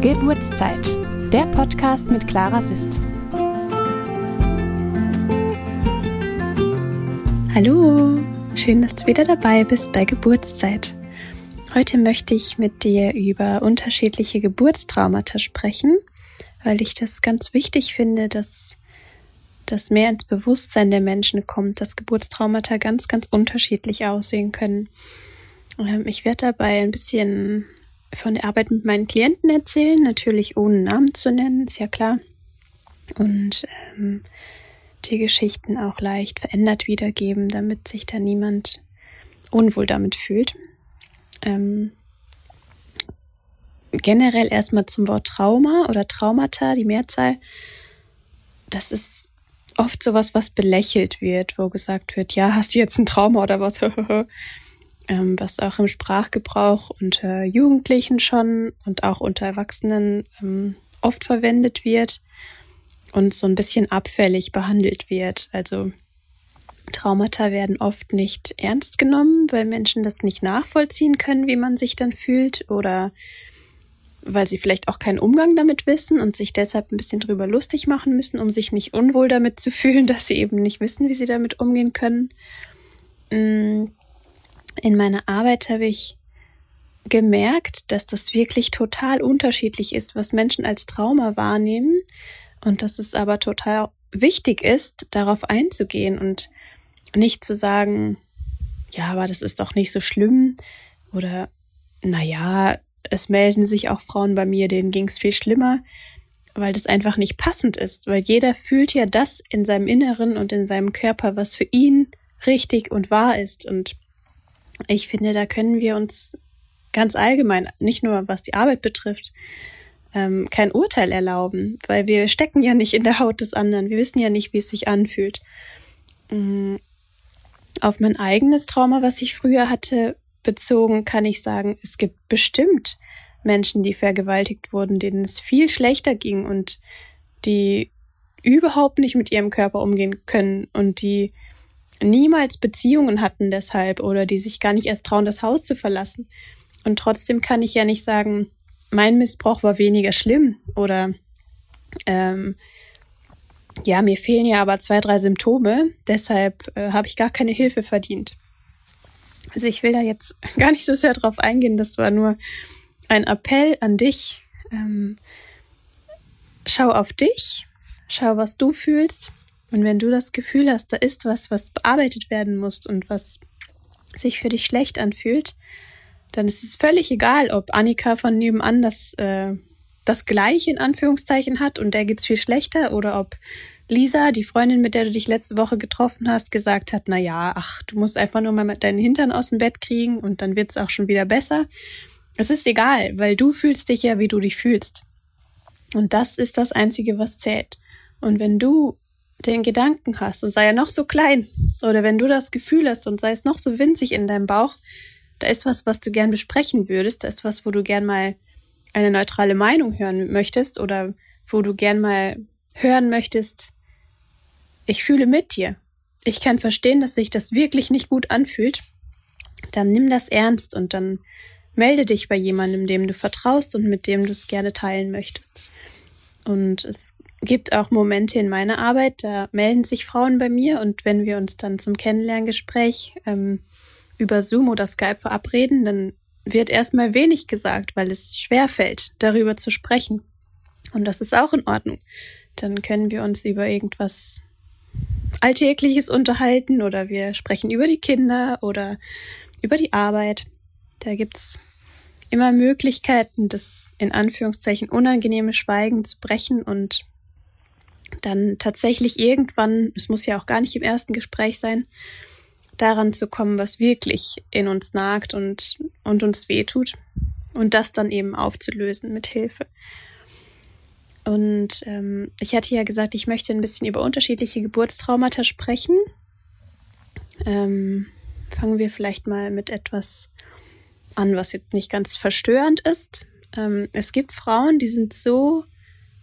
Geburtszeit, der Podcast mit Clara Sist. Hallo, schön, dass du wieder dabei bist bei Geburtszeit. Heute möchte ich mit dir über unterschiedliche Geburtstraumata sprechen, weil ich das ganz wichtig finde, dass das mehr ins Bewusstsein der Menschen kommt, dass Geburtstraumata ganz, ganz unterschiedlich aussehen können. Ähm, ich werde dabei ein bisschen von der Arbeit mit meinen Klienten erzählen, natürlich ohne Namen zu nennen, ist ja klar. Und ähm, die Geschichten auch leicht verändert wiedergeben, damit sich da niemand unwohl damit fühlt. Ähm, generell erstmal zum Wort Trauma oder Traumata, die Mehrzahl. Das ist oft sowas, was belächelt wird, wo gesagt wird, ja, hast du jetzt ein Trauma oder was? ähm, was auch im Sprachgebrauch unter Jugendlichen schon und auch unter Erwachsenen ähm, oft verwendet wird und so ein bisschen abfällig behandelt wird. Also Traumata werden oft nicht ernst genommen, weil Menschen das nicht nachvollziehen können, wie man sich dann fühlt oder weil sie vielleicht auch keinen Umgang damit wissen und sich deshalb ein bisschen drüber lustig machen müssen, um sich nicht unwohl damit zu fühlen, dass sie eben nicht wissen, wie sie damit umgehen können. In meiner Arbeit habe ich gemerkt, dass das wirklich total unterschiedlich ist, was Menschen als Trauma wahrnehmen und dass es aber total wichtig ist, darauf einzugehen und nicht zu sagen, ja, aber das ist doch nicht so schlimm oder na ja, es melden sich auch Frauen bei mir, denen ging es viel schlimmer, weil das einfach nicht passend ist, weil jeder fühlt ja das in seinem Inneren und in seinem Körper, was für ihn richtig und wahr ist und ich finde, da können wir uns ganz allgemein, nicht nur was die Arbeit betrifft, ähm, kein Urteil erlauben, weil wir stecken ja nicht in der Haut des anderen. Wir wissen ja nicht, wie es sich anfühlt. Mhm. Auf mein eigenes Trauma, was ich früher hatte, bezogen, kann ich sagen, es gibt bestimmt Menschen, die vergewaltigt wurden, denen es viel schlechter ging und die überhaupt nicht mit ihrem Körper umgehen können und die niemals Beziehungen hatten deshalb oder die sich gar nicht erst trauen, das Haus zu verlassen. Und trotzdem kann ich ja nicht sagen, mein Missbrauch war weniger schlimm oder ähm, ja, mir fehlen ja aber zwei, drei Symptome, deshalb äh, habe ich gar keine Hilfe verdient. Also ich will da jetzt gar nicht so sehr drauf eingehen, das war nur ein Appell an dich. Ähm, schau auf dich, schau, was du fühlst und wenn du das Gefühl hast, da ist was, was bearbeitet werden muss und was sich für dich schlecht anfühlt, dann ist es völlig egal, ob Annika von nebenan das, äh, das gleiche in Anführungszeichen hat und der geht's viel schlechter oder ob Lisa, die Freundin, mit der du dich letzte Woche getroffen hast, gesagt hat, na ja, ach, du musst einfach nur mal deinen Hintern aus dem Bett kriegen und dann wird's auch schon wieder besser. Es ist egal, weil du fühlst dich ja, wie du dich fühlst. Und das ist das Einzige, was zählt. Und wenn du den Gedanken hast und sei er noch so klein, oder wenn du das Gefühl hast und sei es noch so winzig in deinem Bauch, da ist was, was du gern besprechen würdest, da ist was, wo du gern mal eine neutrale Meinung hören möchtest oder wo du gern mal hören möchtest, ich fühle mit dir. Ich kann verstehen, dass sich das wirklich nicht gut anfühlt. Dann nimm das ernst und dann melde dich bei jemandem, dem du vertraust und mit dem du es gerne teilen möchtest. Und es gibt auch Momente in meiner Arbeit, da melden sich Frauen bei mir und wenn wir uns dann zum Kennenlerngespräch ähm, über Zoom oder Skype verabreden, dann wird erstmal wenig gesagt, weil es schwer fällt, darüber zu sprechen. Und das ist auch in Ordnung. Dann können wir uns über irgendwas Alltägliches unterhalten oder wir sprechen über die Kinder oder über die Arbeit. Da gibt's immer Möglichkeiten, das in Anführungszeichen unangenehme Schweigen zu brechen und dann tatsächlich irgendwann, es muss ja auch gar nicht im ersten Gespräch sein, daran zu kommen, was wirklich in uns nagt und, und uns wehtut und das dann eben aufzulösen mit Hilfe. Und ähm, ich hatte ja gesagt, ich möchte ein bisschen über unterschiedliche Geburtstraumata sprechen. Ähm, fangen wir vielleicht mal mit etwas an, was jetzt nicht ganz verstörend ist. Ähm, es gibt Frauen, die sind so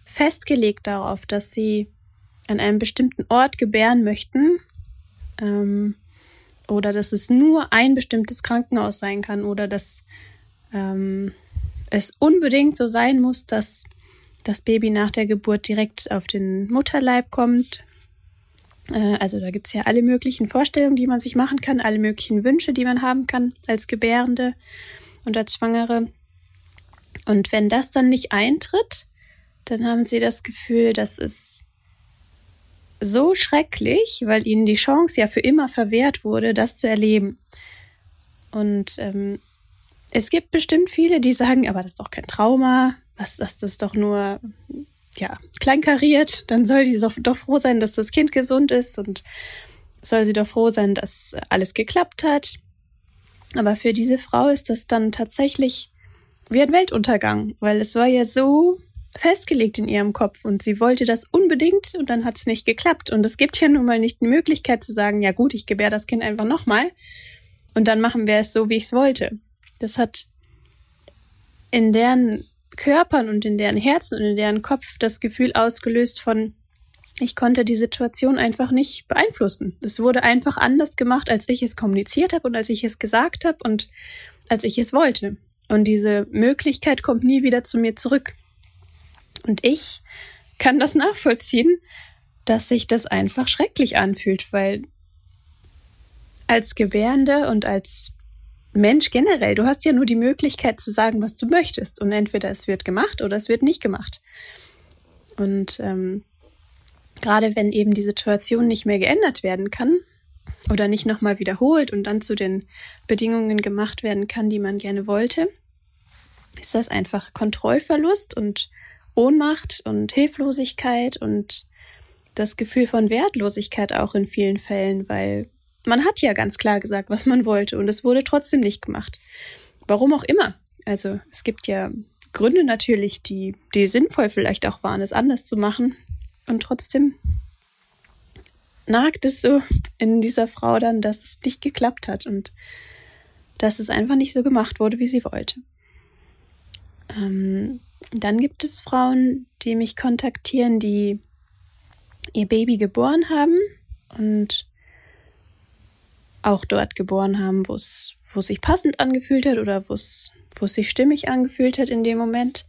festgelegt darauf, dass sie an einem bestimmten Ort gebären möchten ähm, oder dass es nur ein bestimmtes Krankenhaus sein kann oder dass ähm, es unbedingt so sein muss, dass das Baby nach der Geburt direkt auf den Mutterleib kommt. Äh, also da gibt's ja alle möglichen Vorstellungen, die man sich machen kann, alle möglichen Wünsche, die man haben kann als Gebärende und als Schwangere. Und wenn das dann nicht eintritt, dann haben sie das Gefühl, dass es so schrecklich, weil ihnen die Chance ja für immer verwehrt wurde, das zu erleben. Und ähm, es gibt bestimmt viele, die sagen, aber das ist doch kein Trauma, was das ist doch nur ja kleinkariert. Dann soll die doch, doch froh sein, dass das Kind gesund ist und soll sie doch froh sein, dass alles geklappt hat. Aber für diese Frau ist das dann tatsächlich wie ein Weltuntergang, weil es war ja so festgelegt in ihrem Kopf und sie wollte das unbedingt und dann hat es nicht geklappt. Und es gibt ja nun mal nicht die Möglichkeit zu sagen, ja gut, ich gebär das Kind einfach nochmal und dann machen wir es so, wie ich es wollte. Das hat in deren Körpern und in deren Herzen und in deren Kopf das Gefühl ausgelöst von, ich konnte die Situation einfach nicht beeinflussen. Es wurde einfach anders gemacht, als ich es kommuniziert habe und als ich es gesagt habe und als ich es wollte. Und diese Möglichkeit kommt nie wieder zu mir zurück. Und ich kann das nachvollziehen, dass sich das einfach schrecklich anfühlt, weil als Gebärende und als Mensch generell, du hast ja nur die Möglichkeit zu sagen, was du möchtest. Und entweder es wird gemacht oder es wird nicht gemacht. Und ähm, gerade wenn eben die Situation nicht mehr geändert werden kann oder nicht nochmal wiederholt und dann zu den Bedingungen gemacht werden kann, die man gerne wollte, ist das einfach Kontrollverlust und Ohnmacht und Hilflosigkeit und das Gefühl von Wertlosigkeit auch in vielen Fällen, weil man hat ja ganz klar gesagt, was man wollte und es wurde trotzdem nicht gemacht. Warum auch immer. Also es gibt ja Gründe natürlich, die, die sinnvoll vielleicht auch waren, es anders zu machen. Und trotzdem nagt es so in dieser Frau dann, dass es nicht geklappt hat und dass es einfach nicht so gemacht wurde, wie sie wollte. Ähm, dann gibt es Frauen, die mich kontaktieren, die ihr Baby geboren haben und auch dort geboren haben, wo es, sich passend angefühlt hat oder wo es, wo es sich stimmig angefühlt hat in dem Moment.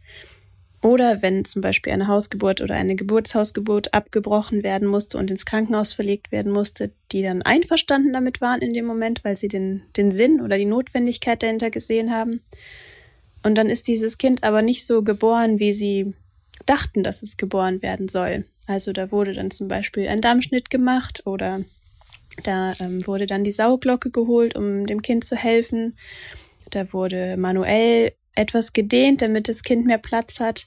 Oder wenn zum Beispiel eine Hausgeburt oder eine Geburtshausgeburt abgebrochen werden musste und ins Krankenhaus verlegt werden musste, die dann einverstanden damit waren in dem Moment, weil sie den, den Sinn oder die Notwendigkeit dahinter gesehen haben. Und dann ist dieses Kind aber nicht so geboren, wie sie dachten, dass es geboren werden soll. Also da wurde dann zum Beispiel ein Dammschnitt gemacht oder da ähm, wurde dann die Sauglocke geholt, um dem Kind zu helfen. Da wurde manuell etwas gedehnt, damit das Kind mehr Platz hat.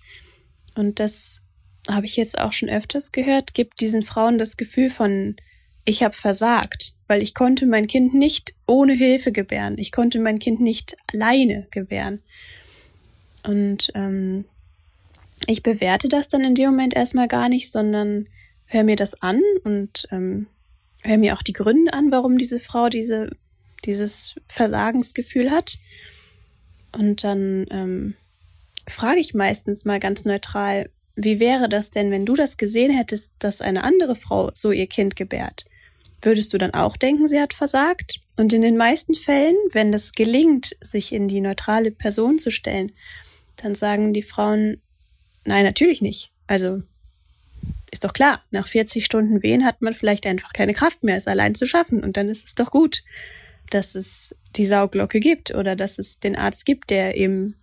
Und das habe ich jetzt auch schon öfters gehört, gibt diesen Frauen das Gefühl von, ich habe versagt, weil ich konnte mein Kind nicht ohne Hilfe gebären. Ich konnte mein Kind nicht alleine gebären. Und ähm, ich bewerte das dann in dem Moment erstmal gar nicht, sondern höre mir das an und ähm, höre mir auch die Gründe an, warum diese Frau diese, dieses Versagensgefühl hat. Und dann ähm, frage ich meistens mal ganz neutral, wie wäre das denn, wenn du das gesehen hättest, dass eine andere Frau so ihr Kind gebärt? Würdest du dann auch denken, sie hat versagt? Und in den meisten Fällen, wenn es gelingt, sich in die neutrale Person zu stellen, dann sagen die Frauen, nein, natürlich nicht. Also ist doch klar, nach 40 Stunden Wehen hat man vielleicht einfach keine Kraft mehr, es allein zu schaffen. Und dann ist es doch gut, dass es die Sauglocke gibt oder dass es den Arzt gibt, der eben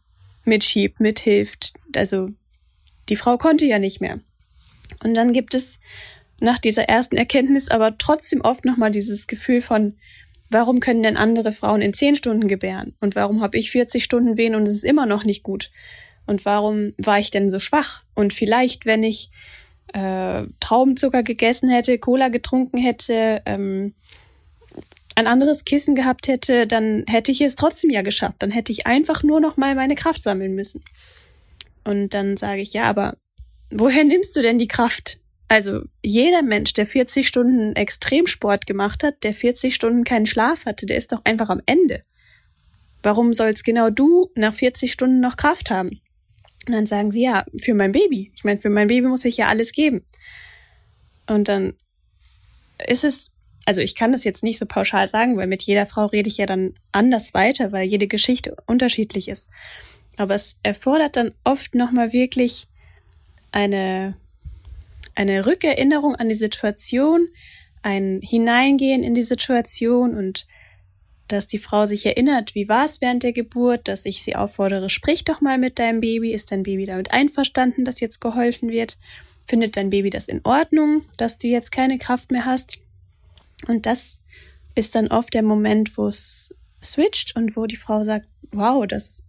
mitschiebt, mithilft. Also die Frau konnte ja nicht mehr. Und dann gibt es nach dieser ersten Erkenntnis aber trotzdem oft nochmal dieses Gefühl von, warum können denn andere Frauen in zehn Stunden gebären? Und warum habe ich 40 Stunden wehen und es ist immer noch nicht gut? Und warum war ich denn so schwach? Und vielleicht, wenn ich äh, Traubenzucker gegessen hätte, Cola getrunken hätte, ähm, ein anderes Kissen gehabt hätte, dann hätte ich es trotzdem ja geschafft. Dann hätte ich einfach nur noch mal meine Kraft sammeln müssen. Und dann sage ich, ja, aber woher nimmst du denn die Kraft? Also jeder Mensch, der 40 Stunden Extremsport gemacht hat, der 40 Stunden keinen Schlaf hatte, der ist doch einfach am Ende. Warum sollst genau du nach 40 Stunden noch Kraft haben? Und dann sagen sie, ja, für mein Baby. Ich meine, für mein Baby muss ich ja alles geben. Und dann ist es, also ich kann das jetzt nicht so pauschal sagen, weil mit jeder Frau rede ich ja dann anders weiter, weil jede Geschichte unterschiedlich ist. Aber es erfordert dann oft nochmal wirklich eine, eine Rückerinnerung an die Situation, ein Hineingehen in die Situation und dass die Frau sich erinnert, wie war es während der Geburt, dass ich sie auffordere, sprich doch mal mit deinem Baby, ist dein Baby damit einverstanden, dass jetzt geholfen wird, findet dein Baby das in Ordnung, dass du jetzt keine Kraft mehr hast. Und das ist dann oft der Moment, wo es switcht und wo die Frau sagt, wow, das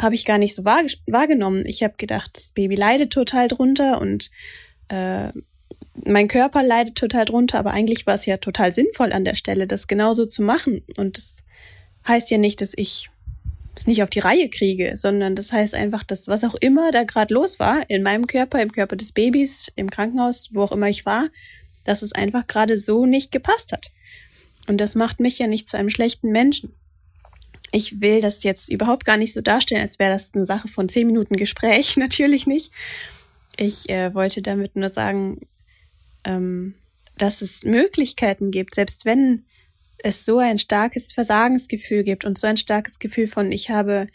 habe ich gar nicht so wahr, wahrgenommen. Ich habe gedacht, das Baby leidet total drunter und äh, mein Körper leidet total drunter, aber eigentlich war es ja total sinnvoll an der Stelle, das genauso zu machen. Und das heißt ja nicht, dass ich es nicht auf die Reihe kriege, sondern das heißt einfach, dass was auch immer da gerade los war, in meinem Körper, im Körper des Babys, im Krankenhaus, wo auch immer ich war, dass es einfach gerade so nicht gepasst hat. Und das macht mich ja nicht zu einem schlechten Menschen. Ich will das jetzt überhaupt gar nicht so darstellen, als wäre das eine Sache von zehn Minuten Gespräch. Natürlich nicht. Ich äh, wollte damit nur sagen, ähm, dass es Möglichkeiten gibt, selbst wenn es so ein starkes Versagensgefühl gibt und so ein starkes Gefühl von, ich habe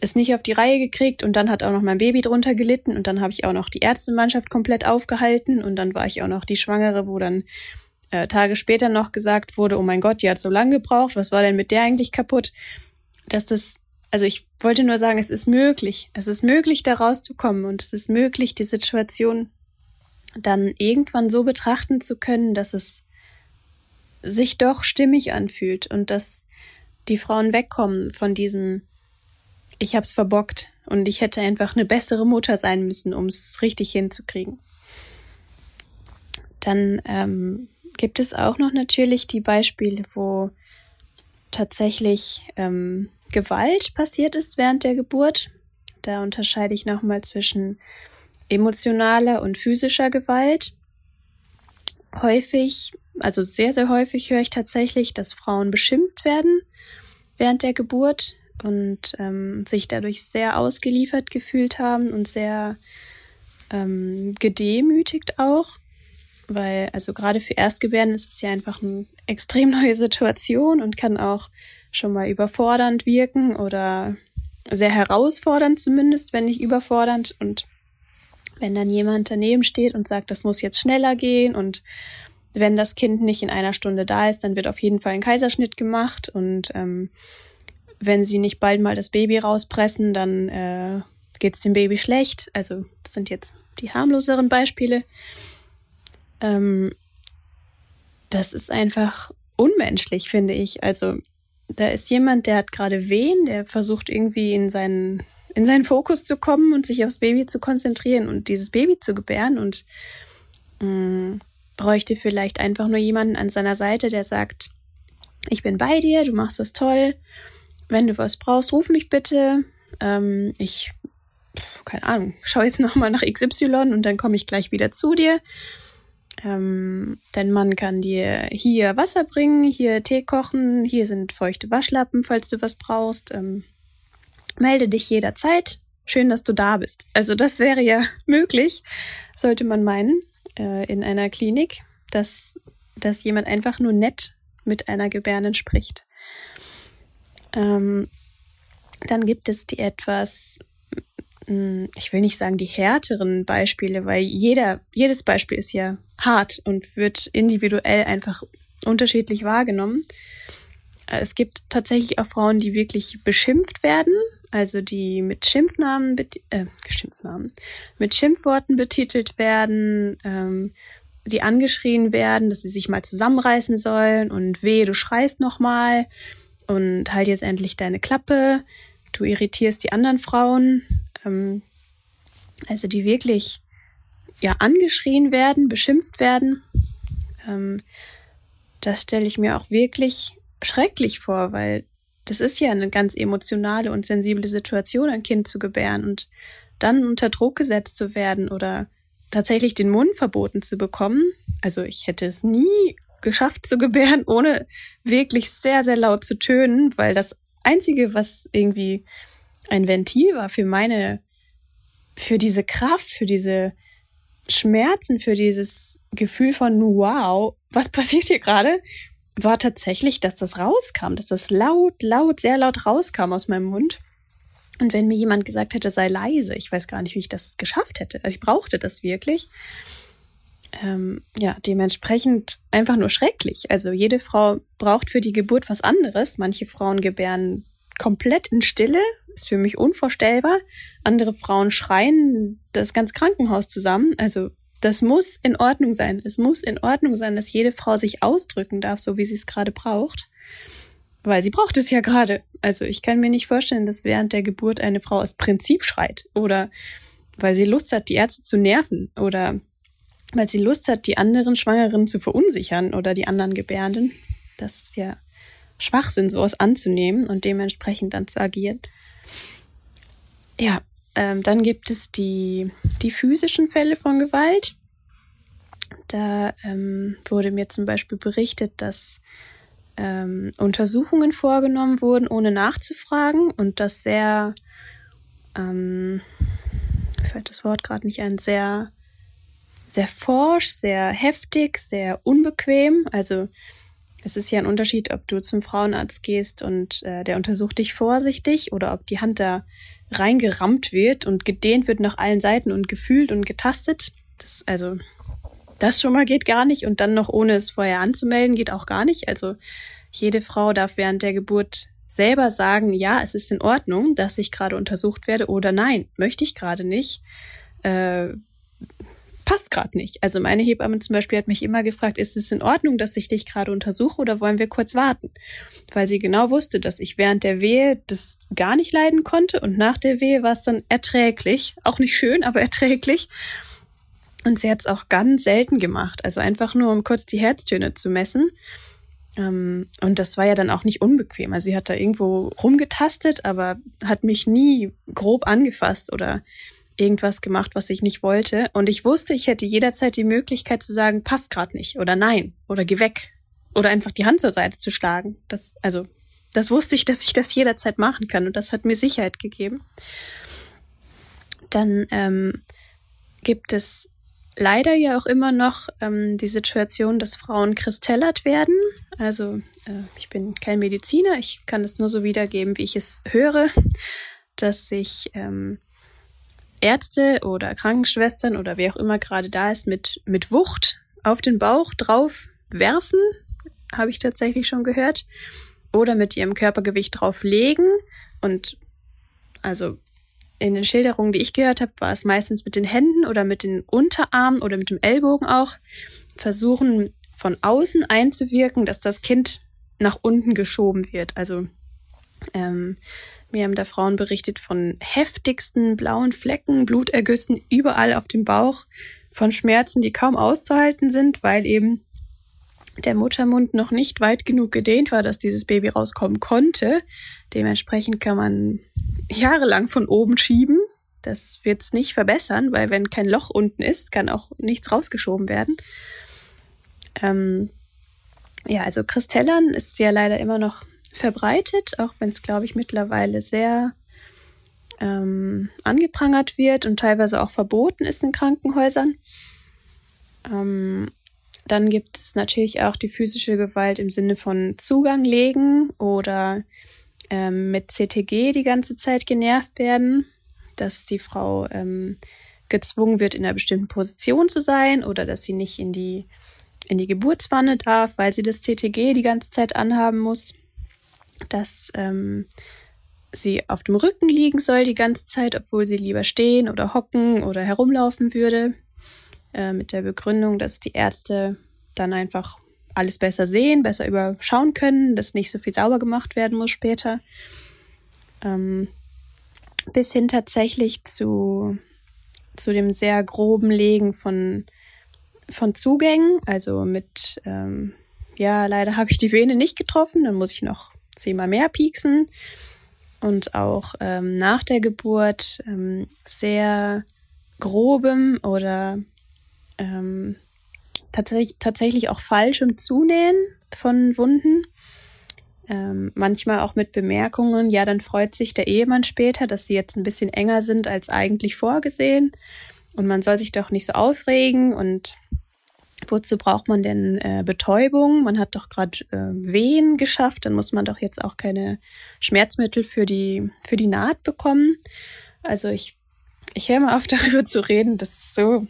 es nicht auf die Reihe gekriegt und dann hat auch noch mein Baby drunter gelitten und dann habe ich auch noch die Ärztemannschaft komplett aufgehalten und dann war ich auch noch die Schwangere, wo dann äh, Tage später noch gesagt wurde, oh mein Gott, die hat so lange gebraucht, was war denn mit der eigentlich kaputt? Dass das, also ich wollte nur sagen, es ist möglich. Es ist möglich, da rauszukommen und es ist möglich, die Situation dann irgendwann so betrachten zu können, dass es sich doch stimmig anfühlt und dass die Frauen wegkommen von diesem ich hab's verbockt und ich hätte einfach eine bessere Mutter sein müssen, um es richtig hinzukriegen. Dann ähm, gibt es auch noch natürlich die Beispiele, wo tatsächlich ähm, Gewalt passiert ist während der Geburt. Da unterscheide ich nochmal zwischen emotionaler und physischer Gewalt. Häufig, also sehr, sehr häufig höre ich tatsächlich, dass Frauen beschimpft werden während der Geburt und ähm, sich dadurch sehr ausgeliefert gefühlt haben und sehr ähm, gedemütigt auch, weil also gerade für Erstgebärden ist es ja einfach eine extrem neue Situation und kann auch schon mal überfordernd wirken oder sehr herausfordernd zumindest, wenn nicht überfordernd und wenn dann jemand daneben steht und sagt, das muss jetzt schneller gehen und wenn das Kind nicht in einer Stunde da ist, dann wird auf jeden Fall ein Kaiserschnitt gemacht und ähm, wenn sie nicht bald mal das Baby rauspressen, dann äh, geht es dem Baby schlecht. Also das sind jetzt die harmloseren Beispiele. Ähm, das ist einfach unmenschlich, finde ich. Also da ist jemand, der hat gerade Wehen, der versucht irgendwie in seinen in seinen Fokus zu kommen und sich aufs Baby zu konzentrieren und dieses Baby zu gebären und mh, mm, bräuchte vielleicht einfach nur jemanden an seiner Seite, der sagt, ich bin bei dir, du machst das toll. Wenn du was brauchst, ruf mich bitte. Ähm, ich, keine Ahnung, schau jetzt nochmal nach XY und dann komme ich gleich wieder zu dir. Ähm, dein Mann kann dir hier Wasser bringen, hier Tee kochen, hier sind feuchte Waschlappen, falls du was brauchst. Ähm, melde dich jederzeit. Schön, dass du da bist. Also das wäre ja möglich, sollte man meinen, äh, in einer Klinik, dass, dass jemand einfach nur nett mit einer Gebärden spricht. Ähm, dann gibt es die etwas, ich will nicht sagen die härteren Beispiele, weil jeder, jedes Beispiel ist ja hart und wird individuell einfach unterschiedlich wahrgenommen. Äh, es gibt tatsächlich auch Frauen, die wirklich beschimpft werden, also die mit Schimpfnamen, äh, Schimpfnamen, mit Schimpfworten betitelt werden, ähm, die angeschrien werden, dass sie sich mal zusammenreißen sollen und weh, du schreist noch mal und halt jetzt endlich deine Klappe, du irritierst die anderen Frauen, ähm, also die wirklich ja angeschrien werden, beschimpft werden. Ähm, das stelle ich mir auch wirklich schrecklich vor, weil das ist ja eine ganz emotionale und sensible Situation, ein Kind zu gebären und dann unter Druck gesetzt zu werden oder tatsächlich den Mund verboten zu bekommen. Also ich hätte es nie geschafft zu gebären, ohne wirklich sehr, sehr laut zu tönen, weil das Einzige, was irgendwie ein Ventil war für meine, für diese Kraft, für diese Schmerzen, für dieses Gefühl von wow, was passiert hier gerade, war tatsächlich, dass das rauskam, dass das laut, laut, sehr laut rauskam aus meinem Mund. Und wenn mir jemand gesagt hätte, sei leise, ich weiß gar nicht, wie ich das geschafft hätte. Also ich brauchte das wirklich. Ähm, ja, dementsprechend einfach nur schrecklich. Also jede Frau braucht für die Geburt was anderes. Manche Frauen gebären komplett in Stille, ist für mich unvorstellbar. Andere Frauen schreien das ganze Krankenhaus zusammen. Also das muss in Ordnung sein. Es muss in Ordnung sein, dass jede Frau sich ausdrücken darf, so wie sie es gerade braucht. Weil sie braucht es ja gerade. Also ich kann mir nicht vorstellen, dass während der Geburt eine Frau aus Prinzip schreit oder weil sie Lust hat, die Ärzte zu nerven oder weil sie Lust hat, die anderen Schwangeren zu verunsichern oder die anderen Gebärenden. Das ist ja Schwachsinn, sowas anzunehmen und dementsprechend dann zu agieren. Ja, ähm, dann gibt es die, die physischen Fälle von Gewalt. Da ähm, wurde mir zum Beispiel berichtet, dass ähm, Untersuchungen vorgenommen wurden, ohne nachzufragen und das sehr, ähm, fällt das Wort gerade nicht ein, sehr, sehr forsch, sehr heftig, sehr unbequem. Also es ist ja ein Unterschied, ob du zum Frauenarzt gehst und äh, der untersucht dich vorsichtig oder ob die Hand da reingerammt wird und gedehnt wird nach allen Seiten und gefühlt und getastet. Das, also, das schon mal geht gar nicht und dann noch ohne es vorher anzumelden geht auch gar nicht. Also, jede Frau darf während der Geburt selber sagen, ja, es ist in Ordnung, dass ich gerade untersucht werde oder nein, möchte ich gerade nicht. Äh, passt gerade nicht. Also meine Hebamme zum Beispiel hat mich immer gefragt, ist es in Ordnung, dass ich dich gerade untersuche oder wollen wir kurz warten? Weil sie genau wusste, dass ich während der Wehe das gar nicht leiden konnte und nach der Wehe war es dann erträglich. Auch nicht schön, aber erträglich. Und sie hat es auch ganz selten gemacht. Also einfach nur, um kurz die Herztöne zu messen. Ähm, und das war ja dann auch nicht unbequem. Also sie hat da irgendwo rumgetastet, aber hat mich nie grob angefasst oder irgendwas gemacht, was ich nicht wollte. Und ich wusste, ich hätte jederzeit die Möglichkeit zu sagen, passt gerade nicht oder nein oder geh weg oder einfach die Hand zur Seite zu schlagen. Das, also, das wusste ich, dass ich das jederzeit machen kann und das hat mir Sicherheit gegeben. Dann ähm, gibt es leider ja auch immer noch ähm, die Situation, dass Frauen kristellert werden. Also äh, ich bin kein Mediziner, ich kann es nur so wiedergeben, wie ich es höre, dass sich ähm, Ärzte oder Krankenschwestern oder wer auch immer gerade da ist, mit, mit Wucht auf den Bauch drauf werfen, habe ich tatsächlich schon gehört, oder mit ihrem Körpergewicht drauf legen. Und also in den Schilderungen, die ich gehört habe, war es meistens mit den Händen oder mit den Unterarmen oder mit dem Ellbogen auch, versuchen von außen einzuwirken, dass das Kind nach unten geschoben wird. Also ähm, mir haben da Frauen berichtet von heftigsten blauen Flecken, Blutergüssen überall auf dem Bauch, von Schmerzen, die kaum auszuhalten sind, weil eben der Muttermund noch nicht weit genug gedehnt war, dass dieses Baby rauskommen konnte. Dementsprechend kann man jahrelang von oben schieben. Das wird es nicht verbessern, weil wenn kein Loch unten ist, kann auch nichts rausgeschoben werden. Ähm, ja, also Kristellern ist ja leider immer noch verbreitet, auch wenn es, glaube ich, mittlerweile sehr ähm, angeprangert wird und teilweise auch verboten ist in Krankenhäusern. Ähm, dann gibt es natürlich auch die physische Gewalt im Sinne von Zugang legen oder ähm, mit CTG die ganze Zeit genervt werden, dass die Frau ähm, gezwungen wird, in einer bestimmten Position zu sein oder dass sie nicht in die, in die Geburtswanne darf, weil sie das CTG die ganze Zeit anhaben muss dass ähm, sie auf dem Rücken liegen soll die ganze Zeit, obwohl sie lieber stehen oder hocken oder herumlaufen würde, äh, mit der Begründung, dass die Ärzte dann einfach alles besser sehen, besser überschauen können, dass nicht so viel sauber gemacht werden muss später. Ähm, bis hin tatsächlich zu, zu dem sehr groben Legen von, von Zugängen, also mit, ähm, ja, leider habe ich die Vene nicht getroffen, dann muss ich noch zehnmal mehr pieksen und auch ähm, nach der Geburt ähm, sehr grobem oder ähm, tatsächlich, tatsächlich auch falschem Zunähen von Wunden. Ähm, manchmal auch mit Bemerkungen, ja, dann freut sich der Ehemann später, dass sie jetzt ein bisschen enger sind als eigentlich vorgesehen. Und man soll sich doch nicht so aufregen und Wozu braucht man denn äh, Betäubung? Man hat doch gerade äh, Wehen geschafft, dann muss man doch jetzt auch keine Schmerzmittel für die, für die Naht bekommen. Also ich, ich höre mal auf, darüber zu reden. Das ist so,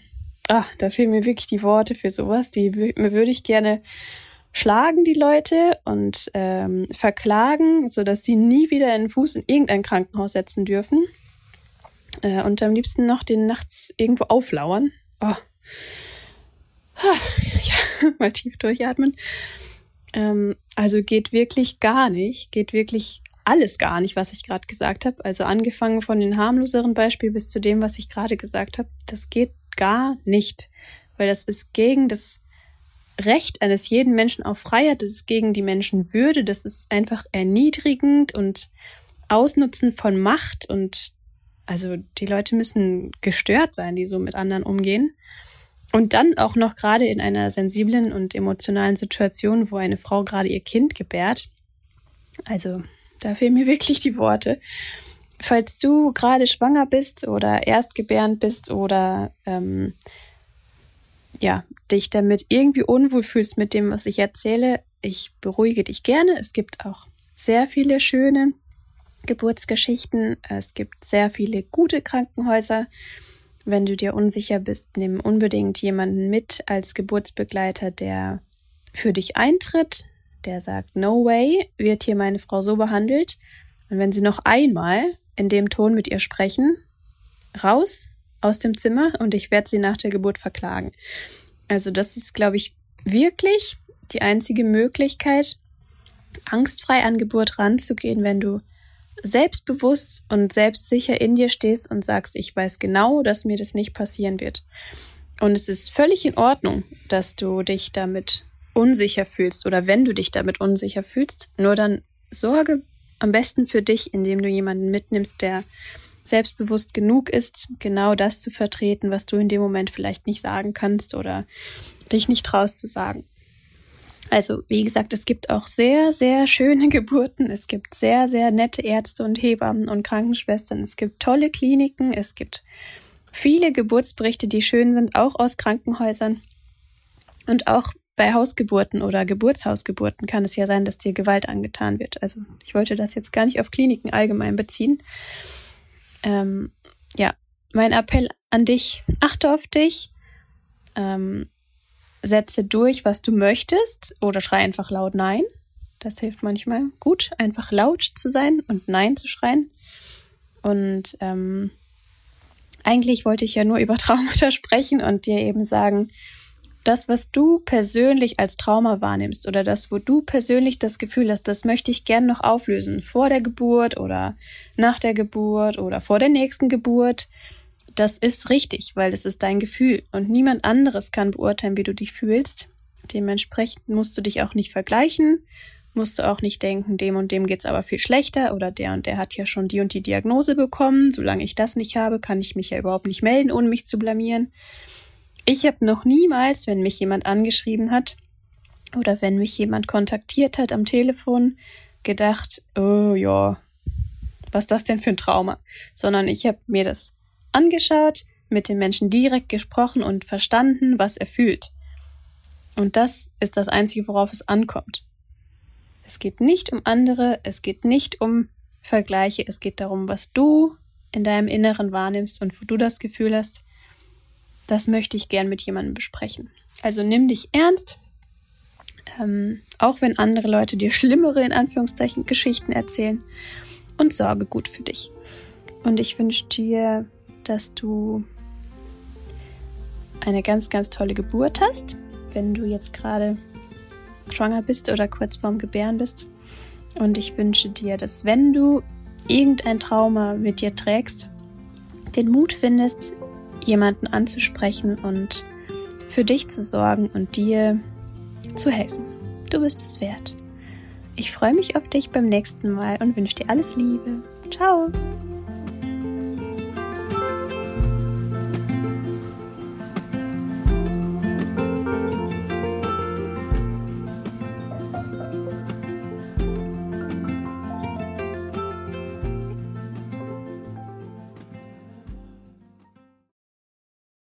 ah, da fehlen mir wirklich die Worte für sowas. Die würde ich gerne schlagen, die Leute, und ähm, verklagen, sodass die nie wieder einen Fuß in irgendein Krankenhaus setzen dürfen. Äh, und am liebsten noch den nachts irgendwo auflauern. Oh. Ja, mal tief durchatmen. Ähm, also geht wirklich gar nicht, geht wirklich alles gar nicht, was ich gerade gesagt habe. Also angefangen von den harmloseren Beispiel bis zu dem, was ich gerade gesagt habe. Das geht gar nicht, weil das ist gegen das Recht eines jeden Menschen auf Freiheit, das ist gegen die Menschenwürde, das ist einfach erniedrigend und Ausnutzen von Macht und also die Leute müssen gestört sein, die so mit anderen umgehen. Und dann auch noch gerade in einer sensiblen und emotionalen Situation, wo eine Frau gerade ihr Kind gebärt. Also, da fehlen mir wirklich die Worte. Falls du gerade schwanger bist oder erstgebärend bist oder ähm, ja, dich damit irgendwie unwohl fühlst mit dem, was ich erzähle, ich beruhige dich gerne. Es gibt auch sehr viele schöne Geburtsgeschichten. Es gibt sehr viele gute Krankenhäuser. Wenn du dir unsicher bist, nimm unbedingt jemanden mit als Geburtsbegleiter, der für dich eintritt, der sagt, no way, wird hier meine Frau so behandelt. Und wenn sie noch einmal in dem Ton mit ihr sprechen, raus aus dem Zimmer und ich werde sie nach der Geburt verklagen. Also das ist, glaube ich, wirklich die einzige Möglichkeit, angstfrei an Geburt ranzugehen, wenn du selbstbewusst und selbstsicher in dir stehst und sagst, ich weiß genau, dass mir das nicht passieren wird. Und es ist völlig in Ordnung, dass du dich damit unsicher fühlst oder wenn du dich damit unsicher fühlst, nur dann sorge am besten für dich, indem du jemanden mitnimmst, der selbstbewusst genug ist, genau das zu vertreten, was du in dem Moment vielleicht nicht sagen kannst oder dich nicht traust zu sagen. Also, wie gesagt, es gibt auch sehr, sehr schöne Geburten. Es gibt sehr, sehr nette Ärzte und Hebammen und Krankenschwestern. Es gibt tolle Kliniken. Es gibt viele Geburtsberichte, die schön sind, auch aus Krankenhäusern. Und auch bei Hausgeburten oder Geburtshausgeburten kann es ja sein, dass dir Gewalt angetan wird. Also, ich wollte das jetzt gar nicht auf Kliniken allgemein beziehen. Ähm, ja, mein Appell an dich, achte auf dich. Ähm, setze durch, was du möchtest oder schrei einfach laut Nein. Das hilft manchmal gut, einfach laut zu sein und Nein zu schreien. Und ähm, eigentlich wollte ich ja nur über Traumata sprechen und dir eben sagen, das, was du persönlich als Trauma wahrnimmst oder das, wo du persönlich das Gefühl hast, das möchte ich gern noch auflösen, vor der Geburt oder nach der Geburt oder vor der nächsten Geburt, das ist richtig, weil es ist dein Gefühl und niemand anderes kann beurteilen, wie du dich fühlst. Dementsprechend musst du dich auch nicht vergleichen, musst du auch nicht denken, dem und dem geht's aber viel schlechter oder der und der hat ja schon die und die Diagnose bekommen. Solange ich das nicht habe, kann ich mich ja überhaupt nicht melden, ohne mich zu blamieren. Ich habe noch niemals, wenn mich jemand angeschrieben hat oder wenn mich jemand kontaktiert hat am Telefon, gedacht, oh ja, was ist das denn für ein Trauma? Sondern ich habe mir das angeschaut, mit dem Menschen direkt gesprochen und verstanden, was er fühlt. Und das ist das Einzige, worauf es ankommt. Es geht nicht um andere, es geht nicht um Vergleiche, es geht darum, was du in deinem Inneren wahrnimmst und wo du das Gefühl hast, das möchte ich gern mit jemandem besprechen. Also nimm dich ernst, ähm, auch wenn andere Leute dir schlimmere, in Anführungszeichen, Geschichten erzählen und sorge gut für dich. Und ich wünsche dir dass du eine ganz, ganz tolle Geburt hast, wenn du jetzt gerade schwanger bist oder kurz vorm Gebären bist. Und ich wünsche dir, dass wenn du irgendein Trauma mit dir trägst, den Mut findest, jemanden anzusprechen und für dich zu sorgen und dir zu helfen. Du bist es wert. Ich freue mich auf dich beim nächsten Mal und wünsche dir alles Liebe. Ciao!